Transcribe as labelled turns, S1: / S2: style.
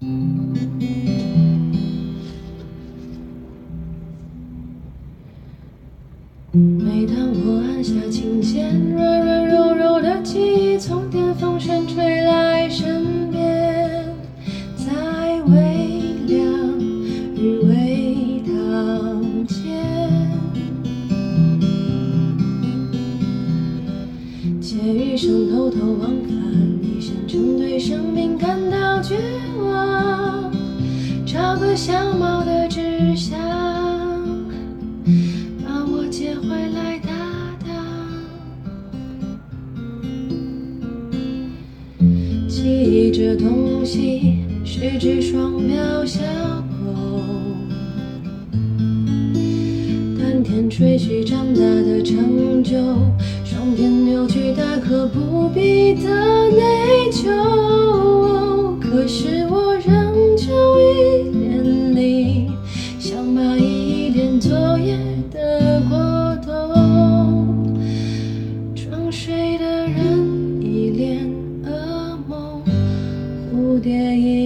S1: 每当我按下琴键，软软柔柔的记忆从电风扇吹来身边，在微凉与微糖间，窃语声偷偷往返，一声声对生命感到，小猫的志向。把我接回来，搭档。记忆这东西是只双标小狗，丹田吹嘘长大的成就，双天扭曲大可不昨夜的过冬装睡的人一脸噩梦蝴蝶一